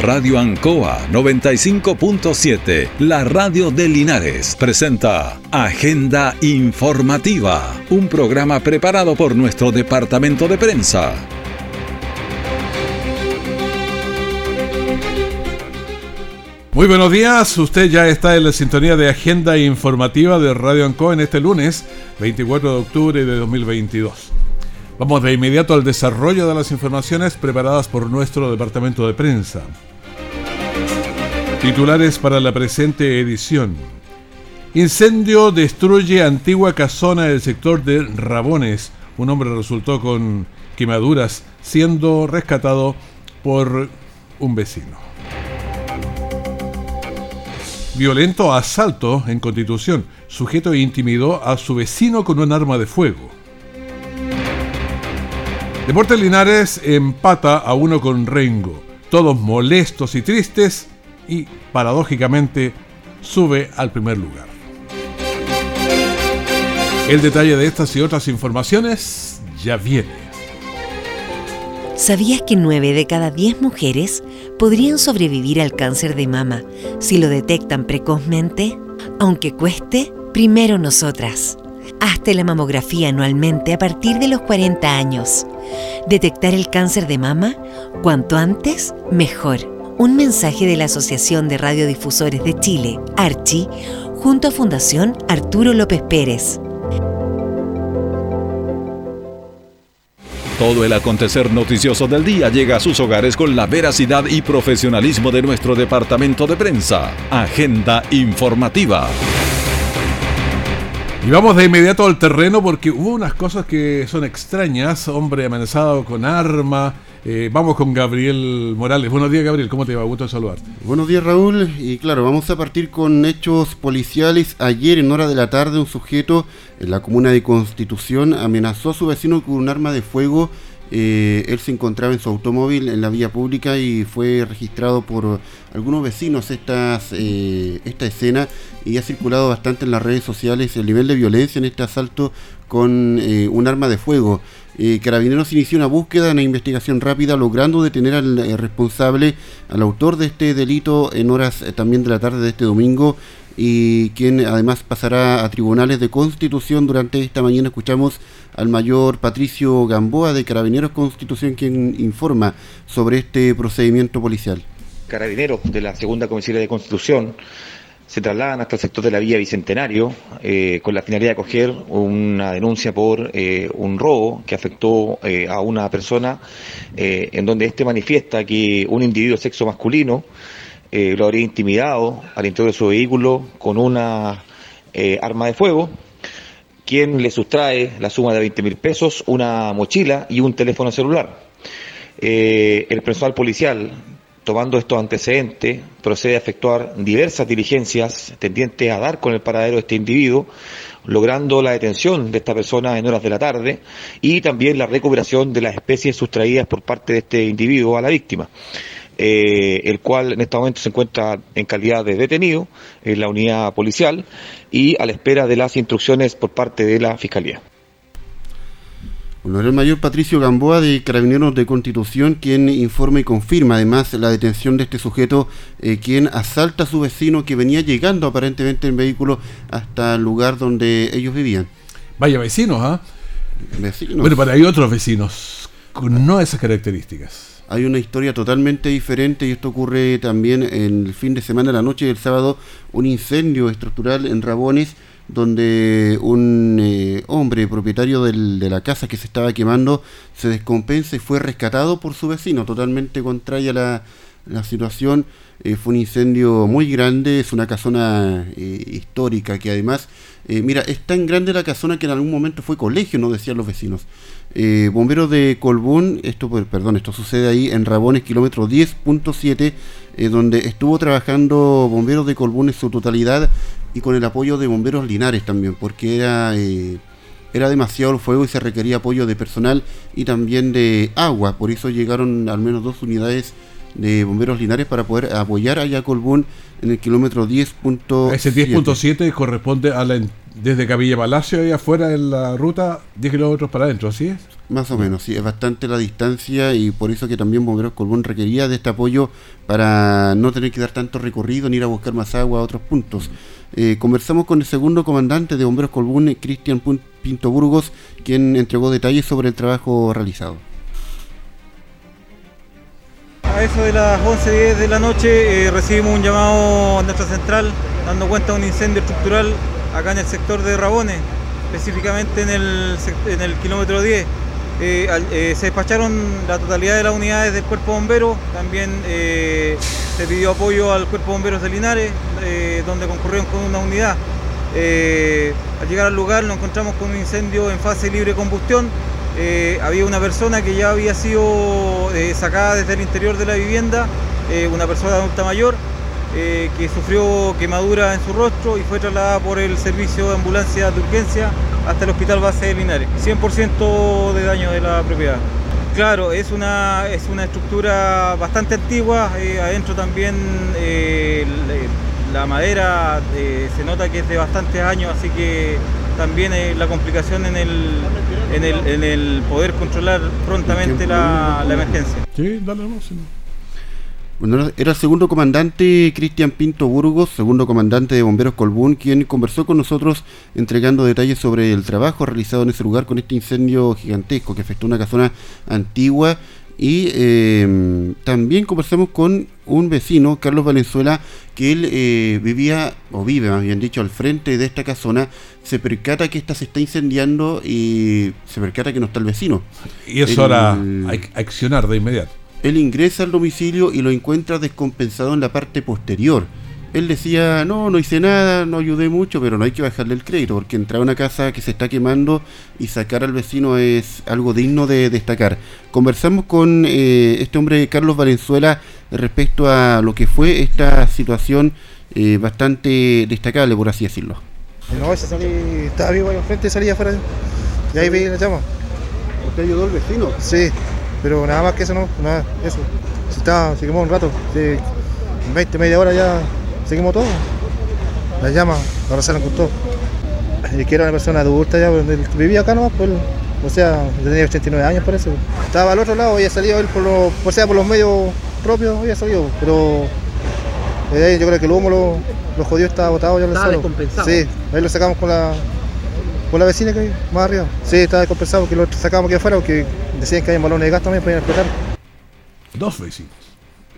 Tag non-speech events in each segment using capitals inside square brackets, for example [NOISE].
Radio Ancoa 95.7, la radio de Linares, presenta Agenda Informativa, un programa preparado por nuestro departamento de prensa. Muy buenos días, usted ya está en la sintonía de Agenda Informativa de Radio Ancoa en este lunes 24 de octubre de 2022. Vamos de inmediato al desarrollo de las informaciones preparadas por nuestro departamento de prensa. Titulares para la presente edición. Incendio destruye antigua casona del sector de Rabones. Un hombre resultó con quemaduras siendo rescatado por un vecino. Violento asalto en Constitución. Sujeto intimidó a su vecino con un arma de fuego. Deportes Linares empata a uno con Rengo. Todos molestos y tristes y, paradójicamente, sube al primer lugar. El detalle de estas y otras informaciones ya viene. ¿Sabías que 9 de cada 10 mujeres podrían sobrevivir al cáncer de mama si lo detectan precozmente? Aunque cueste, primero nosotras. Hazte la mamografía anualmente a partir de los 40 años. Detectar el cáncer de mama, cuanto antes, mejor. Un mensaje de la Asociación de Radiodifusores de Chile, ARCHI, junto a Fundación Arturo López Pérez. Todo el acontecer noticioso del día llega a sus hogares con la veracidad y profesionalismo de nuestro departamento de prensa. Agenda informativa. Y vamos de inmediato al terreno porque hubo unas cosas que son extrañas. Hombre amenazado con arma, eh, vamos con Gabriel Morales. Buenos días, Gabriel. ¿Cómo te va? Gusto saludarte. Buenos días, Raúl. Y claro, vamos a partir con hechos policiales. Ayer, en hora de la tarde, un sujeto en la comuna de Constitución amenazó a su vecino con un arma de fuego. Eh, él se encontraba en su automóvil en la vía pública y fue registrado por algunos vecinos estas, eh, esta escena y ha circulado bastante en las redes sociales el nivel de violencia en este asalto con un arma de fuego. Eh, Carabineros inició una búsqueda, una investigación rápida, logrando detener al eh, responsable, al autor de este delito en horas eh, también de la tarde de este domingo y quien además pasará a tribunales de constitución durante esta mañana. Escuchamos al mayor Patricio Gamboa de Carabineros Constitución quien informa sobre este procedimiento policial. Carabineros de la Segunda Comisaría de Constitución se trasladan hasta el sector de la vía Bicentenario eh, con la finalidad de coger una denuncia por eh, un robo que afectó eh, a una persona en donde éste manifiesta que un individuo de sexo masculino lo habría intimidado al interior de su vehículo con una arma de fuego, quien le sustrae la suma de 20 mil pesos, una mochila y un teléfono celular. el personal policial tomando estos antecedentes, procede a efectuar diversas diligencias tendientes a dar con el paradero de este individuo, logrando la detención de esta persona en horas de la tarde y también la recuperación de las especies sustraídas por parte de este individuo a la víctima. Eh, el cual en este momento se encuentra en calidad de detenido en la unidad policial y a la espera de las instrucciones por parte de la Fiscalía. Bueno, el mayor Patricio Gamboa de Carabineros de Constitución, quien informa y confirma además la detención de este sujeto, eh, quien asalta a su vecino que venía llegando aparentemente en vehículo hasta el lugar donde ellos vivían. Vaya vecinos, ¿ah? Vecinos. Bueno, pero hay otros vecinos con no esas características. Hay una historia totalmente diferente y esto ocurre también en el fin de semana, la noche del sábado, un incendio estructural en Rabones donde un eh, hombre propietario del, de la casa que se estaba quemando se descompensa y fue rescatado por su vecino, totalmente contraria a la, la situación. Eh, fue un incendio muy grande, es una casona eh, histórica que además, mira, es tan grande la casona que en algún momento fue colegio, no decían los vecinos. bomberos de Colbún, esto, perdón, esto sucede ahí en Rabones, kilómetro 10.7, donde estuvo trabajando bomberos de Colbún en su totalidad y con el apoyo de bomberos Linares también, porque era, eh, era demasiado el fuego y se requería apoyo de personal y también de agua. Por eso llegaron al menos dos unidades de bomberos Linares para poder apoyar a Colbún en el kilómetro 10.7. Ese 10.7 corresponde a la desde Capilla Palacio y afuera en la ruta 10 kilómetros para adentro, ¿así es? Más o menos, sí, es bastante la distancia y por eso que también Bomberos Colbún requería de este apoyo para no tener que dar tanto recorrido ni ir a buscar más agua a otros puntos. Eh, conversamos con el segundo comandante de Bomberos Colbún, Cristian Pinto Burgos, quien entregó detalles sobre el trabajo realizado. A eso de las 11.10 de la noche eh, recibimos un llamado a nuestra central dando cuenta de un incendio estructural acá en el sector de Rabones, específicamente en el, kilómetro 10. Eh, eh, se despacharon la totalidad de las unidades del cuerpo bombero, también se pidió apoyo al cuerpo bomberos de Linares, donde concurrieron con una unidad. al llegar al lugar nos encontramos con un incendio en fase libre de combustión. Había una persona que ya había sido sacada desde el interior de la vivienda, una persona adulta mayor, que sufrió quemadura en su rostro y fue trasladada por el servicio de ambulancia de urgencia hasta el hospital base de Linares. 100% de daño de la propiedad. Claro, es una, es una estructura bastante antigua, eh, adentro también eh, la madera eh, se nota que es de bastantes años, así que también la complicación en el, en el, poder controlar prontamente la, emergencia. Sí, dale, bueno, era el segundo comandante Cristian Pinto Burgos, segundo comandante de Bomberos Colbún, quien conversó con nosotros entregando detalles sobre el trabajo realizado en ese lugar con este incendio gigantesco que afectó una casona antigua. Y em, también conversamos con un vecino, Carlos Valenzuela, que él eh, vivía, o vive más bien dicho, al frente de esta casona, se percata que esta se está incendiando y se percata que no está el vecino. Y es hora hay accionar de inmediato. Él ingresa al domicilio y lo encuentra descompensado en la parte posterior. Él decía, no, no hice nada, no ayudé mucho, pero no hay que bajarle el crédito, porque entrar a una casa que se está quemando y sacar al vecino es algo digno de destacar. Conversamos con eh, este hombre, Carlos Valenzuela, respecto a lo que fue esta situación eh, bastante destacable, por así decirlo. No, ese salí, estaba vivo ahí al frente, salía afuera, y ahí veía la llama. ¿Usted ayudó al vecino? Sí, pero nada más que eso no, nada, eso. Se, está, se quemó un rato, en 20, media hora ya se quemó todo. Las llamas arrasaron con todo. Y que era una persona adulta ya, vivía acá nomás, pues, o sea, tenía 89 años parece. Estaba al otro lado, había salido él por los, o sea, por los medios propios, había salido, pero eh, yo creo que el humo lo, lo jodió, estaba botado ya en el suelo. Sí, ahí lo sacamos con la, con la vecina que hay más arriba. Sí, estaba descompensado porque lo sacamos aquí afuera porque decían que hay balones de gas también podían explotar. Dos vecinos.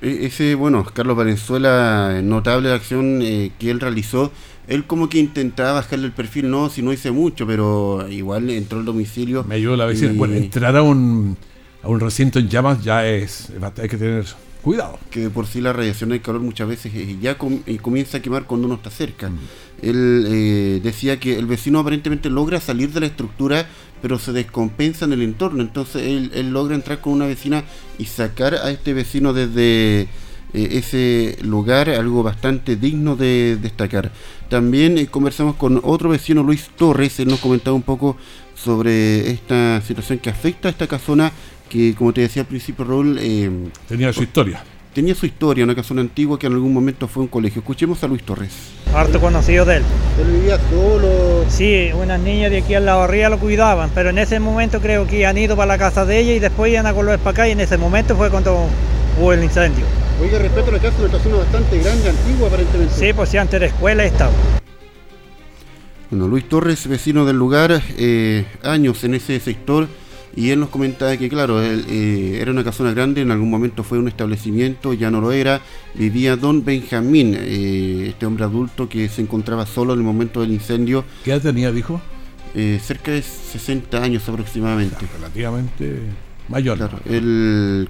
E, ese, bueno, Carlos Valenzuela, notable acción eh, que él realizó. Él como que intentaba bajarle el perfil, no, si no hice mucho, pero igual entró al domicilio. Me ayudó la vecina. Bueno, entrar a un, a un recinto en llamas ya es, hay que tener cuidado. Que por sí la radiación del calor muchas veces eh, ya comienza a quemar cuando uno está cerca. Mm. Él eh, decía que el vecino aparentemente logra salir de la estructura, pero se descompensa en el entorno. Entonces él, logra entrar con una vecina y sacar a este vecino desde eh, ese lugar, algo bastante digno de destacar. También conversamos con otro vecino, Luis Torres, él nos comentaba un poco sobre esta situación que afecta a esta casona que, como te decía al principio, Raúl... Eh, tenía su historia. Tenía su historia, una casona antigua que en algún momento fue un colegio. Escuchemos a Luis Torres. Harto conocido de él. ¿Él vivía solo? Sí, unas niñas de aquí a la barría lo cuidaban, pero en ese momento creo que han ido para la casa de ella y después iban a volver para acá y en ese momento fue cuando hubo el incendio. Oiga, respeto a la casa, una casona bastante grande, antigua aparentemente. Sí, pues sí, antes de escuela estaba. Bueno, Luis Torres, vecino del lugar, eh, años en ese sector y él nos comentaba que, claro, él, eh, era una casona grande, en algún momento fue un establecimiento, ya no lo era. Vivía don Benjamín, eh, este hombre adulto que se encontraba solo en el momento del incendio. ¿Qué edad tenía, dijo? Eh, cerca de 60 años aproximadamente. relativamente mayor.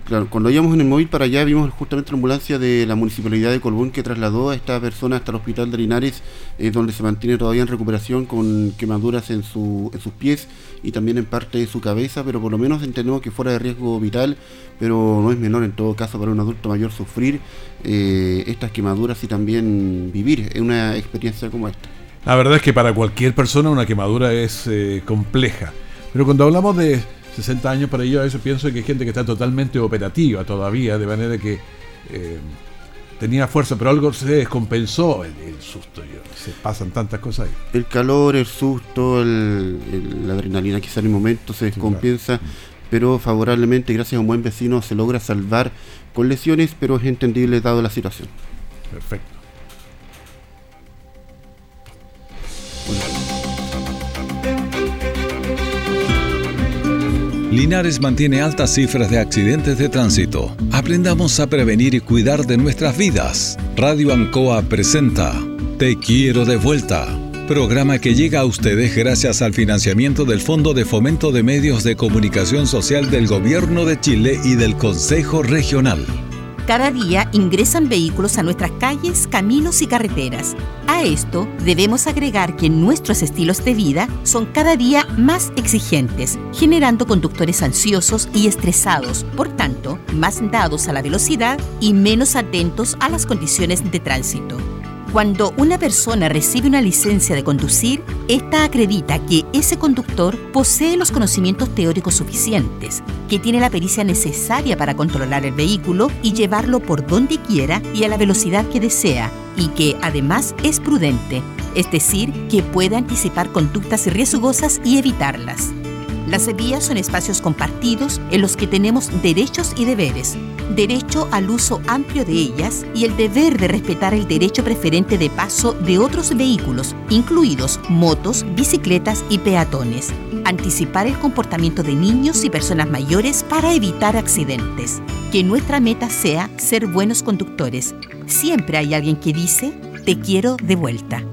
Claro, cuando íbamos en el móvil para allá vimos justamente la ambulancia de la municipalidad de Colbún que trasladó a esta persona hasta el hospital de Linares, eh, donde se mantiene todavía en recuperación con quemaduras en, su, en sus pies y también en parte de su cabeza, pero por lo menos entendemos que fuera de riesgo vital, pero no es menor en todo caso para un adulto mayor sufrir eh, estas quemaduras y también vivir en una experiencia como esta. La verdad es que para cualquier persona una quemadura es eh, compleja, pero cuando hablamos de 60 años para ello, a veces pienso que hay gente que está totalmente operativa todavía, de manera que eh, tenía fuerza, pero algo se descompensó el, susto. se pasan tantas cosas ahí. El calor, el susto, la adrenalina quizá en el momento se descompensa, pero favorablemente, gracias a un buen vecino, se logra salvar con lesiones, pero es entendible dado la situación. Perfecto. Linares mantiene altas cifras de accidentes de tránsito. Aprendamos a prevenir y cuidar de nuestras vidas. Radio Ancoa presenta Te quiero de vuelta. Programa que llega a ustedes gracias al financiamiento del Fondo de Fomento de Medios de Comunicación Social del Gobierno de Chile y del Consejo Regional. Cada día ingresan vehículos a nuestras calles, caminos y carreteras. A esto debemos agregar que nuestros estilos de vida son cada día más exigentes, generando conductores ansiosos y estresados, por tanto, más dados a la velocidad y menos atentos a las condiciones de tránsito. Cuando una persona recibe una licencia de conducir, esta acredita que ese conductor posee los conocimientos teóricos suficientes, que tiene la pericia necesaria para controlar el vehículo y llevarlo por donde quiera y a la velocidad que desea, y que además es prudente, es decir, que puede anticipar conductas riesgosas y evitarlas. Las vías son espacios compartidos en los que tenemos derechos y deberes, derecho al uso amplio de ellas y el deber de respetar el derecho preferente de paso de otros vehículos, incluidos motos, bicicletas y peatones. Anticipar el comportamiento de niños y personas mayores para evitar accidentes. Que nuestra meta sea ser buenos conductores. Siempre hay alguien que dice, te quiero de vuelta.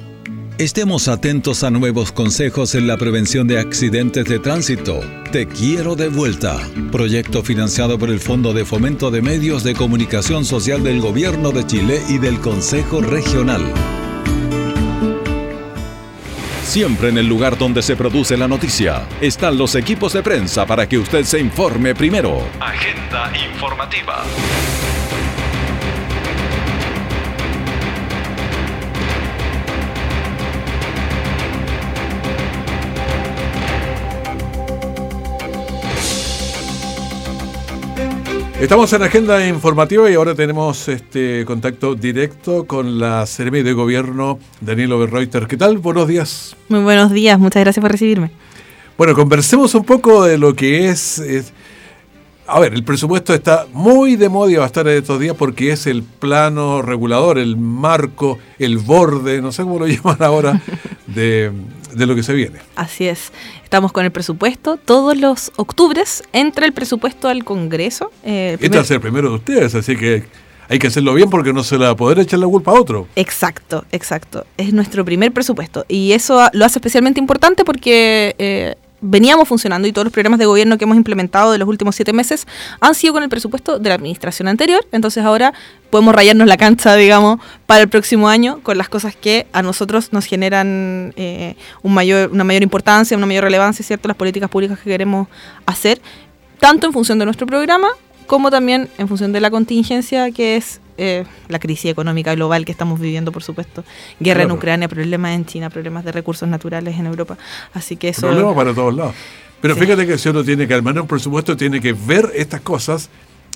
Estemos atentos a nuevos consejos en la prevención de accidentes de tránsito. Te quiero de vuelta. Proyecto financiado por el Fondo de Fomento de Medios de Comunicación Social del Gobierno de Chile y del Consejo Regional. Siempre en el lugar donde se produce la noticia están los equipos de prensa para que usted se informe primero. Agenda informativa. Estamos en agenda informativa y ahora tenemos este contacto directo con la CERMI de Gobierno, Danilo Berreuter. ¿Qué tal? Buenos días. Muy buenos días, muchas gracias por recibirme. Bueno, conversemos un poco de lo que es, a ver, el presupuesto está muy de moda y va a estar en estos días porque es el plano regulador, el marco, el borde, no sé cómo lo [LAUGHS] llaman ahora, de, de lo que se viene. Así es. Estamos con el presupuesto. Todos los octubres entra el presupuesto al Congreso. Eh, este va a ser el primero de ustedes, así que hay que hacerlo bien porque no se le va a poder echar la culpa a otro. Exacto, exacto. Es nuestro primer presupuesto. Y eso lo hace especialmente importante porque eh, veníamos funcionando y todos los programas de gobierno que hemos implementado de los últimos siete meses han sido con el presupuesto de la administración anterior. Entonces ahora podemos rayarnos la cancha, digamos, para el próximo año con las cosas que a nosotros nos generan eh, un mayor, una mayor importancia, una mayor relevancia, ¿cierto? Las políticas públicas que queremos hacer, tanto en función de nuestro programa como también en función de la contingencia que es eh, la crisis económica global que estamos viviendo, por supuesto. Guerra en Ucrania, problemas en China, problemas de recursos naturales en Europa. Así que eso... Problemas para todos lados. Pero fíjate que si uno tiene que armar un presupuesto, tiene que ver estas cosas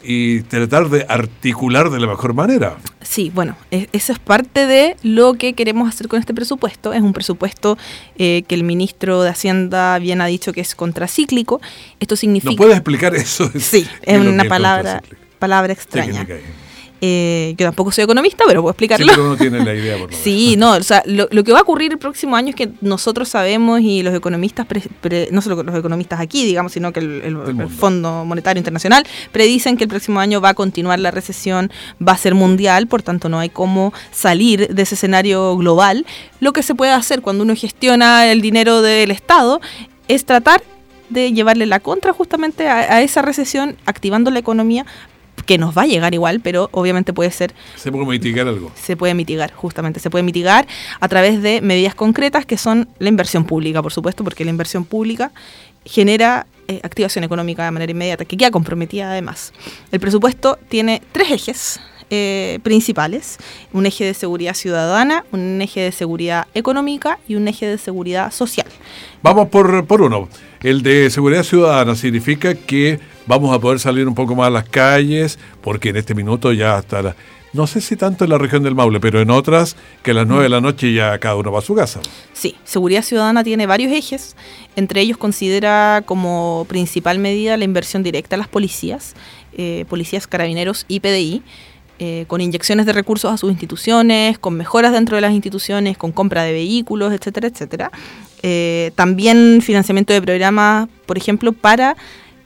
y tratar de articular de la mejor manera. Sí, bueno, e, eso es parte de lo que queremos hacer con este presupuesto. Es un presupuesto eh, que el ministro de Hacienda bien ha dicho que es contracíclico. Esto significa... ¿No puedes explicar eso? Sí, es, una palabra, palabra extraña. Eh, yo tampoco soy economista, pero puedo explicarlo. Sí, pero uno tiene la [LAUGHS] idea, por Sí, no, o sea, lo, que va a ocurrir el próximo año es que nosotros sabemos y los economistas, no solo los economistas aquí, digamos, sino que el, Fondo Monetario Internacional predicen que el próximo año va a continuar la recesión, va a ser mundial, por tanto no hay cómo salir de ese escenario global. Lo que se puede hacer cuando uno gestiona el dinero del Estado es tratar de llevarle la contra justamente a, esa recesión, activando la economía que nos va a llegar igual, pero obviamente puede ser... Se puede mitigar algo. Se puede mitigar, justamente. Se puede mitigar a través de medidas concretas que son la inversión pública, por supuesto, porque la inversión pública genera eh, activación económica de manera inmediata, que queda comprometida además. El presupuesto tiene tres ejes. Eh, principales, un eje de seguridad ciudadana, un eje de seguridad económica y un eje de seguridad social. Vamos por, por uno. El de seguridad ciudadana significa que vamos a poder salir un poco más a las calles, porque en este minuto ya hasta No sé si tanto en la región del Maule, pero en otras que a las 9 de la noche ya cada uno va a su casa. Sí, Seguridad Ciudadana tiene varios ejes. Entre ellos considera como principal medida la inversión directa a las policías, eh, policías, carabineros y PDI. Eh, con inyecciones de recursos a sus instituciones, con mejoras dentro de las instituciones, con compra de vehículos, etcétera, etcétera. Eh, también financiamiento de programas, por ejemplo, para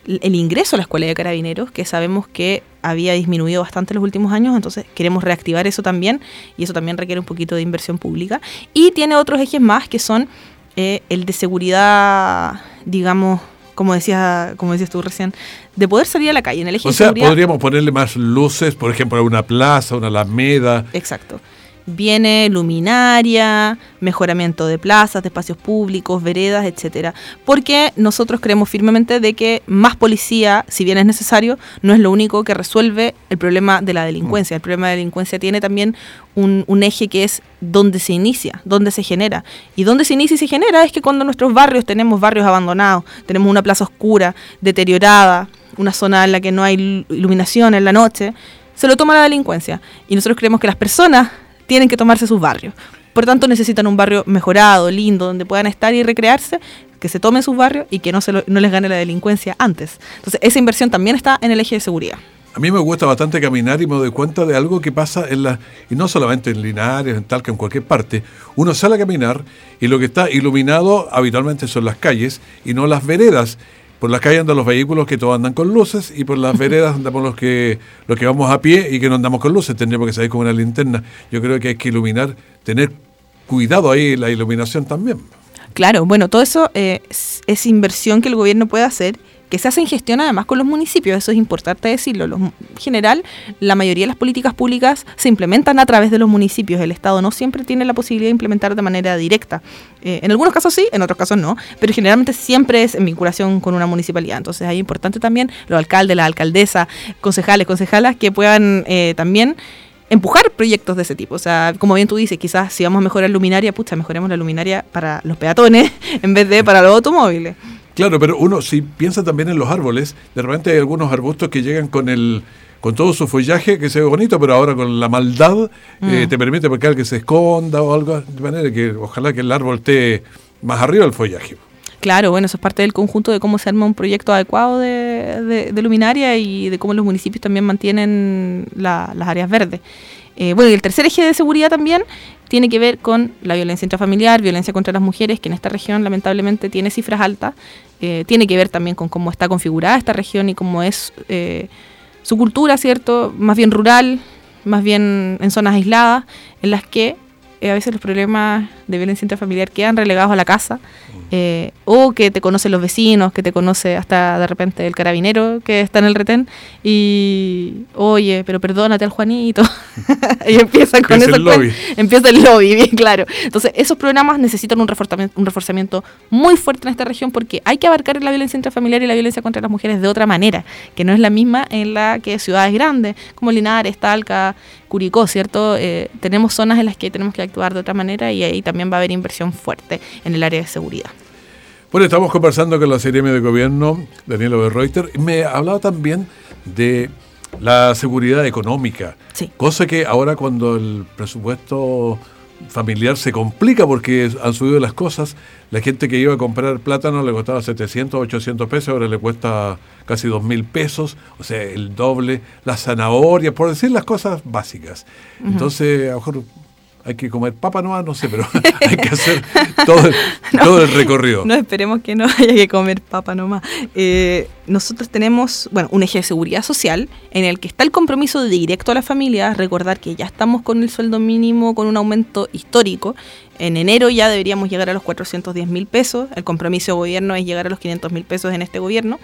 el ingreso a la escuela de carabineros, que sabemos que había disminuido bastante en los últimos años, entonces queremos reactivar eso también y eso también requiere un poquito de inversión pública. Y tiene otros ejes más que son eh, el de seguridad, digamos, como decías, como decías tú recién, de poder salir a la calle en el eje o sea, podríamos ponerle más luces, por ejemplo, a una plaza, una alameda. Exacto viene luminaria, mejoramiento de plazas, de espacios públicos, veredas, etcétera. Porque nosotros creemos firmemente de que más policía, si bien es necesario, no es lo único que resuelve el problema de la delincuencia. El problema de la delincuencia tiene también un, eje que es dónde se inicia, dónde se genera. Y dónde se inicia y se genera es que cuando nuestros barrios tenemos barrios abandonados, tenemos una plaza oscura, deteriorada, una zona en la que no hay iluminación en la noche, se lo toma la delincuencia. Y nosotros creemos que las personas tienen que tomarse sus barrios. Por tanto, necesitan un barrio mejorado, lindo, donde puedan estar y recrearse, que se tomen sus barrios y que no, se no les gane la delincuencia antes. Entonces, esa inversión también está en el eje de seguridad. A mí me gusta bastante caminar y me doy cuenta de algo que pasa en la y no solamente en Linares, en Talca, en cualquier parte. Uno sale a caminar y lo que está iluminado habitualmente son las calles y no las veredas. Por las calles andan los vehículos que todos andan con luces y por las veredas [LAUGHS] andamos los que, los que vamos a pie y que no andamos con luces. Tendríamos que salir con una linterna. Yo creo que hay que iluminar, tener cuidado ahí la iluminación también. Claro, bueno, todo eso eh, es inversión que el gobierno puede hacer que se hace en gestión además con los municipios, eso es importante decirlo. en general, la mayoría de las políticas públicas se implementan a través de los municipios. El Estado no siempre tiene la posibilidad de implementar de manera directa. Eh, en algunos casos sí, en otros casos no, pero generalmente siempre es en vinculación con una municipalidad. Entonces, es importante también los alcaldes, las alcaldesas, concejales, concejalas que puedan eh, también empujar proyectos de ese tipo. O sea, como bien tú dices, quizás si vamos a mejorar luminaria, pucha, mejoremos la luminaria para los peatones [LAUGHS] en vez de para los automóviles. Claro, pero uno si piensa también en los árboles, de repente hay algunos arbustos que llegan con el con todo su follaje que se ve bonito, pero ahora con la maldad eh, mm. te permite porque que se esconda o algo, de manera que ojalá que el árbol esté más arriba del follaje. Claro, bueno, eso es parte del conjunto de cómo se arma un proyecto adecuado de, luminaria y de cómo los municipios también mantienen las áreas verdes. Eh, bueno, y el tercer eje de seguridad también tiene que ver con la violencia intrafamiliar, violencia contra las mujeres, que en esta región lamentablemente tiene cifras altas. Eh, tiene que ver también con cómo está configurada esta región y cómo es eh, su cultura, ¿cierto? Más bien rural, más bien en zonas aisladas, en las que a veces los problemas de violencia intrafamiliar quedan relegados a la casa eh, o que te conocen los vecinos, que te conoce hasta de repente el carabinero que está en el retén y, oye, pero perdónate al Juanito. [LAUGHS] y empiezan con eso. Empieza el lobby, [LAUGHS] bien claro. Entonces, esos programas necesitan un reforzamiento, un reforzamiento muy fuerte en esta región porque hay que abarcar la violencia intrafamiliar y la violencia contra las mujeres de otra manera, que no es la misma en la que ciudades grandes como Linares, Talca, Curicó, ¿cierto? Eh, tenemos zonas en las que tenemos que actuar de otra manera y ahí también va a haber inversión fuerte en el área de seguridad. Bueno, estamos conversando con la CRM de Gobierno, Daniela de Reuter, y me hablado también de la seguridad económica, sí. cosa que ahora cuando el presupuesto familiar se complica porque han subido las cosas. La gente que iba a comprar plátano le costaba 700, 800 pesos, ahora le cuesta casi 2 mil pesos, o sea, el doble. La zanahoria, por decir las cosas básicas. Entonces, a lo mejor hay que comer papa nomás, no sé, pero [LAUGHS] hay que hacer todo el, [LAUGHS] todo el recorrido. No esperemos que no [LAUGHS] haya que comer papa nomás. Eh, nosotros tenemos, bueno, un eje de seguridad social en el que está el compromiso de directo a la familia, recordar que ya estamos con el sueldo mínimo con un aumento histórico. En enero ya deberíamos llegar a los 410 mil pesos. El compromiso de gobierno es llegar a los 500 mil pesos en este gobierno.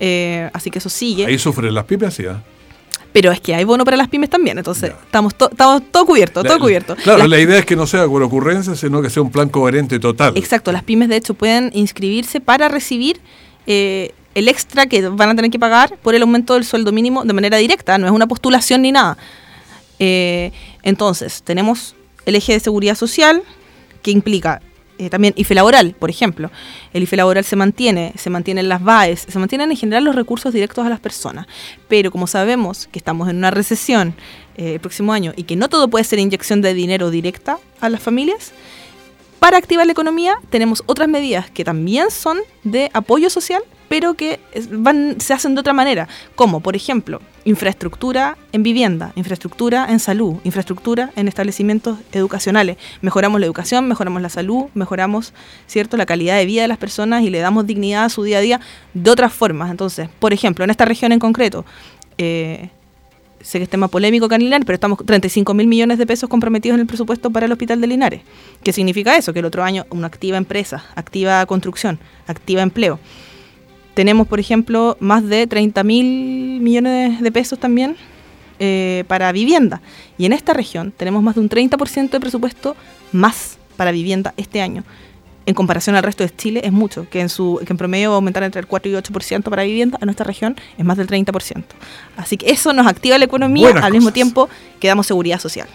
Eh, así que eso sigue. Ahí sufren las pymes, sí. ¿ah? Pero es que hay bono para las pymes también, entonces estamos, estamos todo cubierto, todo cubierto. Claro, la idea es que no sea por ocurrencia, sino que sea un plan coherente total. Exacto, las pymes de hecho pueden inscribirse para recibir eh, el extra que van a tener que pagar por el aumento del sueldo mínimo de manera directa, no es una postulación ni nada. Eh, entonces, tenemos el eje de seguridad social, que implica eh, también IFE laboral, por ejemplo. El IFE laboral se mantiene, se mantienen las BAES, se mantienen en general los recursos directos a las personas. Pero como sabemos que estamos en una recesión eh, el próximo año y que no todo puede ser inyección de dinero directa a las familias, para activar la economía tenemos otras medidas que también son de apoyo social, pero que se hacen de otra manera, como por ejemplo infraestructura en vivienda, infraestructura en salud, infraestructura en establecimientos educacionales. Mejoramos la educación, mejoramos la salud, mejoramos cierto la calidad de vida de las personas y le damos dignidad a su día a día de otras formas. Entonces, por ejemplo, en esta región en concreto, eh, sé que es tema polémico acá pero estamos 35 mil millones de pesos comprometidos en el presupuesto para el Hospital de Linares. ¿Qué significa eso? Que el otro año una activa empresa, activa construcción, activa empleo. Tenemos, por ejemplo, más de 30 mil millones de pesos también eh, para vivienda. Y en esta región tenemos más de un 30% de presupuesto más para vivienda este año en comparación al resto de Chile es mucho, que en, su, que en promedio va a aumentar entre el 4 y 8% para vivienda, en nuestra región es más del 30%. Así que eso nos activa la economía, al mismo tiempo que damos seguridad social.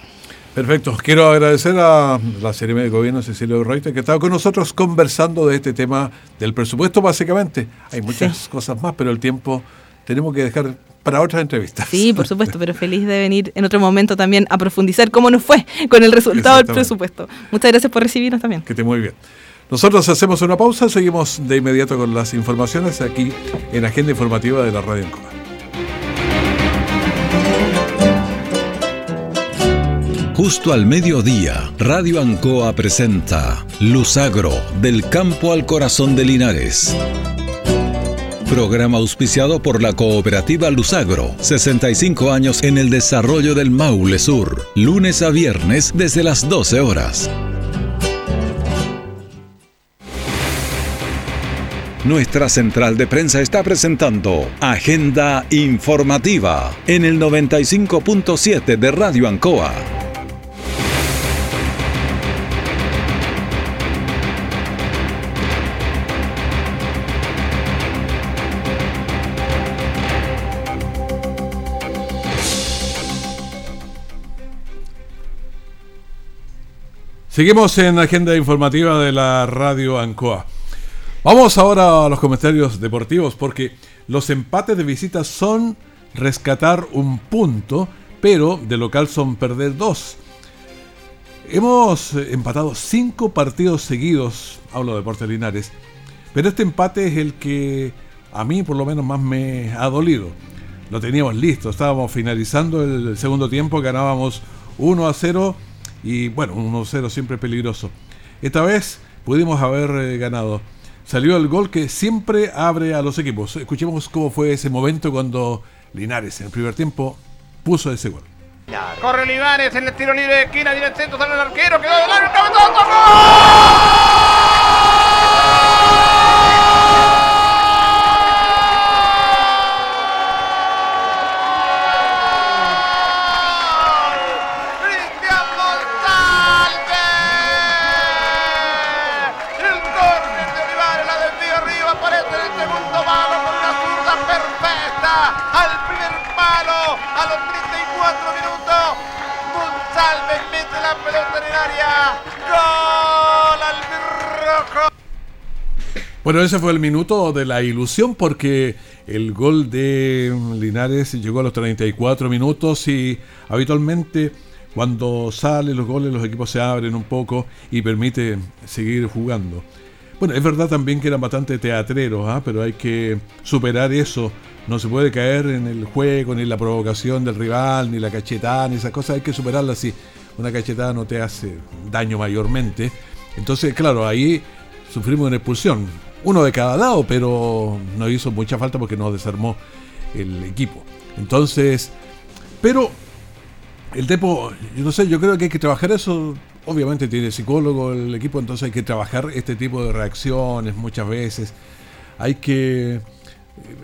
Perfecto. Quiero agradecer a la Serie de Gobierno, Cecilio Reuter, que estado con nosotros conversando de este tema del presupuesto, básicamente. Hay muchas cosas más, pero el tiempo tenemos que dejar para otras entrevistas. Sí, por [LAUGHS] supuesto, pero feliz de venir en otro momento también a profundizar cómo nos fue con el resultado del presupuesto. Muchas gracias por recibirnos también. Que esté muy bien. Nosotros hacemos una pausa, seguimos de inmediato con las informaciones aquí en Agenda Informativa de la Radio Ancoa. Justo al mediodía, Radio Ancoa presenta Luzagro, del campo al corazón de Linares. Programa auspiciado por la cooperativa Luzagro, 65 años en el desarrollo del Maule Sur, lunes a viernes desde las 12 horas. Nuestra central de prensa está presentando Agenda Informativa en el 95.7 de Radio Ancoa. Seguimos en Agenda Informativa de la Radio Ancoa. Vamos ahora a los comentarios deportivos porque los empates de visita son rescatar un punto, pero de local son perder dos. Hemos empatado cinco partidos seguidos, hablo de Deportes Linares, pero este empate es el que a mí por lo menos más me ha dolido. Lo teníamos listo, estábamos finalizando el segundo tiempo, ganábamos 1 a 0 y bueno, 1 a 0 siempre peligroso. Esta vez pudimos haber eh, ganado salió el gol que siempre abre a los equipos. Escuchemos cómo fue ese momento cuando Linares en el primer tiempo puso ese gol. Corre Linares en el tiro libre de esquina, directo sale el arquero, quedó del largo, ¡gol! Bueno, ese fue el minuto de la ilusión porque el gol de Linares llegó a los 34 minutos y habitualmente cuando salen los goles los equipos se abren un poco y permite seguir jugando. Bueno, es verdad también que eran bastante teatreros, ¿ah? pero hay que superar eso. No se puede caer en el juego, ni la provocación del rival, ni la cachetada, ni esas cosas. Hay que superarlas así. Una cachetada no te hace daño mayormente. Entonces, claro, ahí sufrimos una expulsión uno de cada lado, pero no hizo mucha falta porque no desarmó el equipo. Entonces, pero el Tepo, yo no sé, yo creo que hay que trabajar eso. Obviamente tiene psicólogo el equipo, entonces hay que trabajar este tipo de reacciones muchas veces. Hay que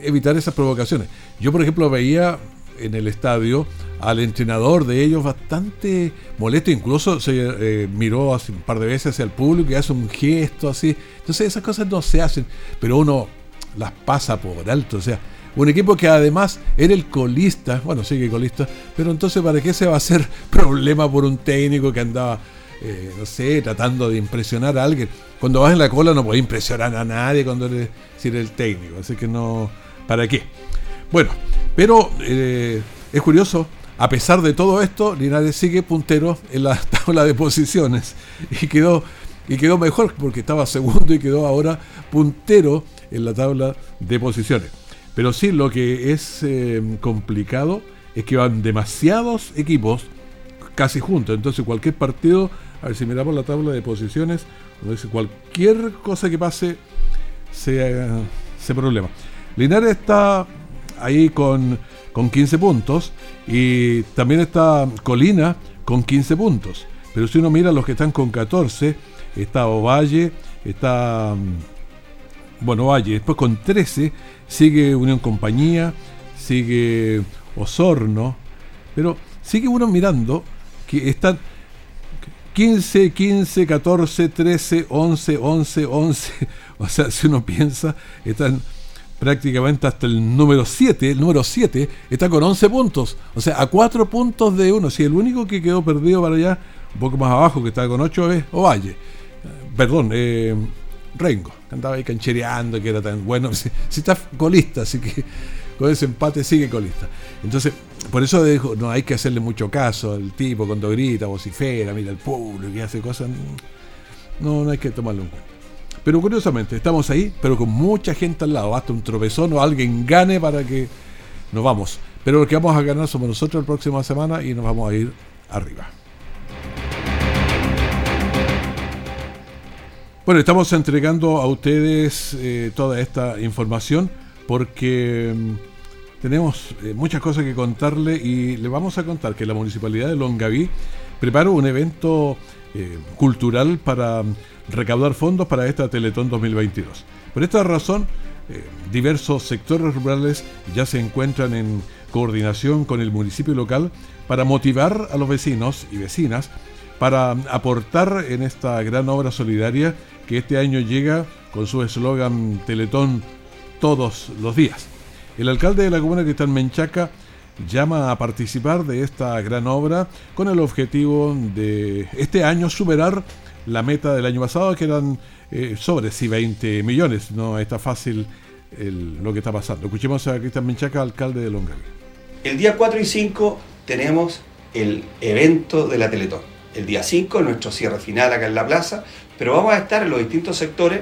evitar esas provocaciones. Yo, por ejemplo, veía en el estadio al entrenador de ellos bastante molesto, incluso se eh, miró un par de veces hacia el público y hace un gesto así. Entonces esas cosas no se hacen, pero uno las pasa por alto. O sea, un equipo que además era el colista, bueno, sigue colista, pero entonces ¿para qué se va a hacer [LAUGHS] problema por un técnico que andaba eh, no sé, tratando de impresionar a alguien. Cuando vas en la cola no puedes impresionar a nadie cuando eres, si eres el técnico, así que no, ¿para qué? Bueno, pero eh, es curioso, a pesar de todo esto, Linares sigue puntero en la [LAUGHS] tabla de posiciones y quedó, y quedó mejor porque estaba segundo y quedó ahora puntero en la tabla de posiciones. Pero sí, lo que es eh, complicado es que van demasiados equipos casi juntos. Entonces cualquier partido, a ver si miramos la tabla de posiciones, cualquier cosa que pase se, se problema. Linares está ahí con, con 15 puntos y también está Colina con 15 puntos. Pero si uno mira los que están con 14, está Ovalle, está mm, bueno, Valle, después con 13 sigue Unión Compañía, sigue Osorno, pero sigue uno mirando que están 15, 15, 14, 13, 11, 11, 11. O sea, si uno piensa, están prácticamente hasta el número 7. El número 7 está con 11 puntos. O sea, a 4 puntos de uno. Si el único que quedó perdido para allá, un poco más abajo, que está con 8, es Ovalle. Perdón, eh, Rengo, que andaba ahí canchereando, que era tan bueno. [LAUGHS] Si, si está colista, así que con ese empate sigue colista. Entonces, por eso dijo, no hay que hacerle mucho caso al tipo cuando grita, vocifera, mira al público y hace cosas. No, no hay que tomarlo en cuenta. Pero curiosamente, estamos ahí, pero con mucha gente al lado. Hasta un tropezón o alguien gane para que nos vamos. Pero lo que vamos a ganar somos nosotros la próxima semana y nos vamos a ir arriba. Bueno, estamos entregando a ustedes eh, toda esta información porque mm, tenemos eh, muchas cosas que contarle y le vamos a contar que la Municipalidad de Longaví prepara un evento eh, cultural para mm, recaudar fondos para esta Teletón 2022. Por esta razón, eh, diversos sectores rurales ya se encuentran en coordinación con el municipio local para motivar a los vecinos y vecinas para aportar en esta gran obra solidaria que este año llega con su eslogan Teletón todos los días. El alcalde de la comuna Cristal Menchaca llama a participar de esta gran obra con el objetivo de este año superar la meta del año pasado que eran eh, sobre sí 20 millones. No está fácil lo que está pasando. Escuchemos a Cristian Menchaca, alcalde de Longaví. El día 4 y 5 tenemos el evento de la Teletón. El día 5 nuestro cierre final acá en la plaza, pero vamos a estar en los distintos sectores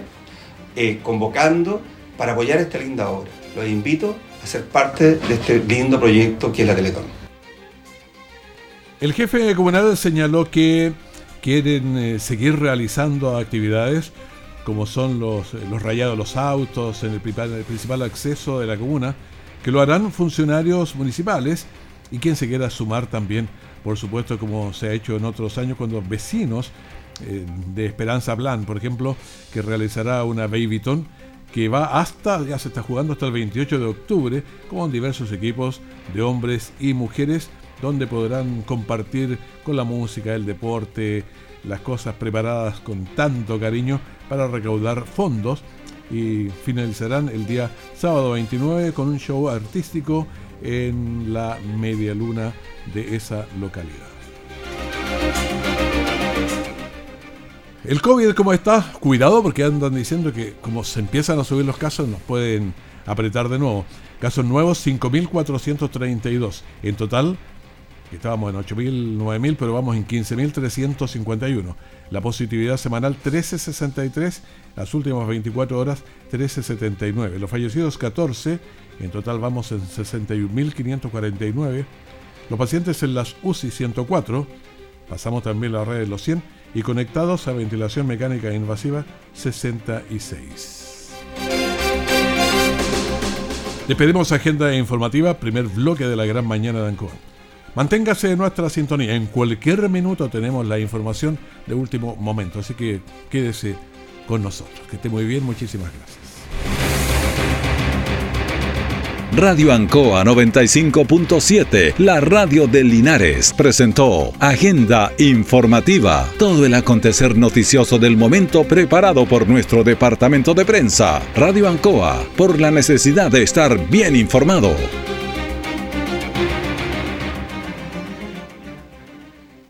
eh, convocando para apoyar esta linda obra. Los invito ser parte de este lindo proyecto que es la Teletón. El jefe comunal señaló que quieren eh, seguir realizando actividades como son los, eh, los rayados de los autos en el principal, el principal acceso de la comuna, que lo harán funcionarios municipales y quien se quiera sumar también, por supuesto, como se ha hecho en otros años, cuando vecinos eh, de Esperanza Plan, por ejemplo, que realizará una Babyton que va hasta, ya se está jugando hasta el 28 de octubre, con diversos equipos de hombres y mujeres, donde podrán compartir con la música, el deporte, las cosas preparadas con tanto cariño para recaudar fondos y finalizarán el día sábado 29 con un show artístico en la media luna de esa localidad. El COVID, ¿cómo está? Cuidado porque andan diciendo que como se empiezan a subir los casos nos pueden apretar de nuevo. Casos nuevos 5.432. En total, estábamos en 8.000, 9.000, pero vamos en 15.351. La positividad semanal 13.63, las últimas 24 horas 13.79. Los fallecidos 14, en total vamos en 61.549. Los pacientes en las UCI 104, pasamos también la red de los 100 y conectados a ventilación mecánica invasiva 66. Despedimos agenda informativa, primer bloque de la gran mañana de Ancón. Manténgase en nuestra sintonía. En cualquier minuto tenemos la información de último momento. Así que quédese con nosotros. Que esté muy bien. Muchísimas gracias. Radio Ancoa 95.7, la radio de Linares, presentó Agenda Informativa, todo el acontecer noticioso del momento preparado por nuestro departamento de prensa. Radio Ancoa, por la necesidad de estar bien informado.